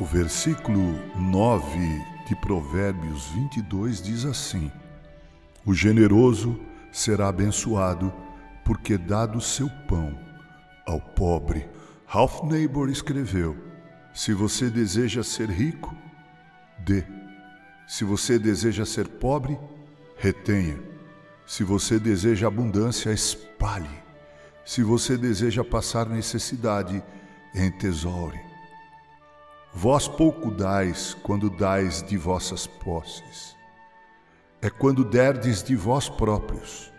O versículo 9 de Provérbios 22 diz assim: O generoso será abençoado, porque dá do seu pão ao pobre. Ralph Neighbor escreveu: Se você deseja ser rico, dê. Se você deseja ser pobre, retenha. Se você deseja abundância, espalhe. Se você deseja passar necessidade, entesoure. Vós pouco dais quando dais de vossas posses. É quando derdes de vós próprios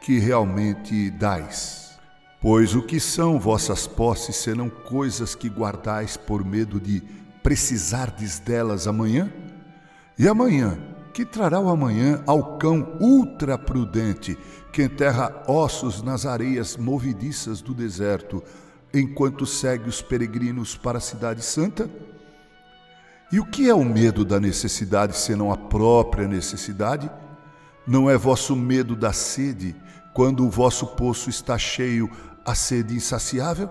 que realmente dais. Pois o que são vossas posses serão coisas que guardais por medo de precisardes delas amanhã? E amanhã, que trará o amanhã ao cão ultra prudente que enterra ossos nas areias movediças do deserto, enquanto segue os peregrinos para a cidade santa? E o que é o medo da necessidade senão a própria necessidade? Não é vosso medo da sede, quando o vosso poço está cheio, a sede insaciável?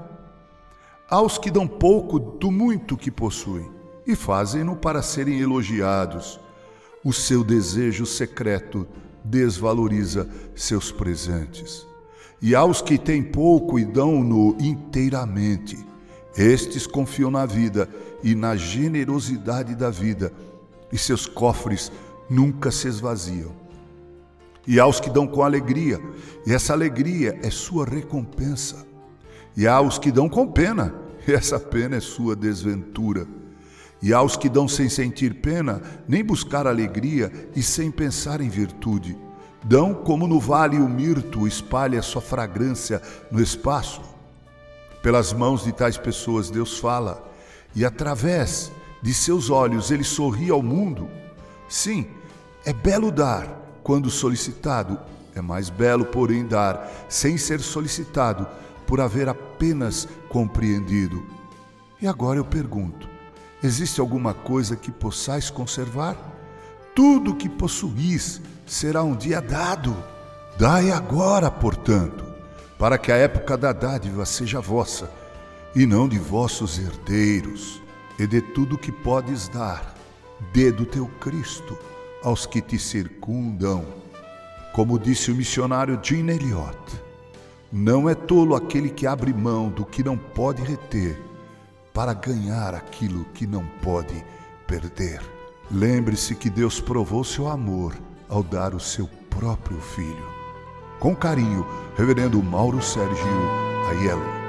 Aos que dão pouco do muito que possuem, e fazem-no para serem elogiados, o seu desejo secreto desvaloriza seus presentes. E aos que têm pouco e dão-no inteiramente, estes confiam na vida e na generosidade da vida, e seus cofres nunca se esvaziam. E aos que dão com alegria, e essa alegria é sua recompensa. E aos que dão com pena, e essa pena é sua desventura. E aos que dão sem sentir pena, nem buscar alegria e sem pensar em virtude. Dão como no vale o mirto espalha sua fragrância no espaço. Pelas mãos de tais pessoas Deus fala, e através de seus olhos ele sorri ao mundo. Sim, é belo dar quando solicitado, é mais belo, porém, dar sem ser solicitado, por haver apenas compreendido. E agora eu pergunto: Existe alguma coisa que possais conservar? Tudo que possuís será um dia dado. Dai agora, portanto, para que a época da dádiva seja vossa, e não de vossos herdeiros, e de tudo que podes dar, dê do teu Cristo aos que te circundam. Como disse o missionário Jean Eliot, não é tolo aquele que abre mão do que não pode reter para ganhar aquilo que não pode perder. Lembre-se que Deus provou seu amor ao dar o seu próprio filho. Com carinho, Reverendo Mauro Sérgio Aiello.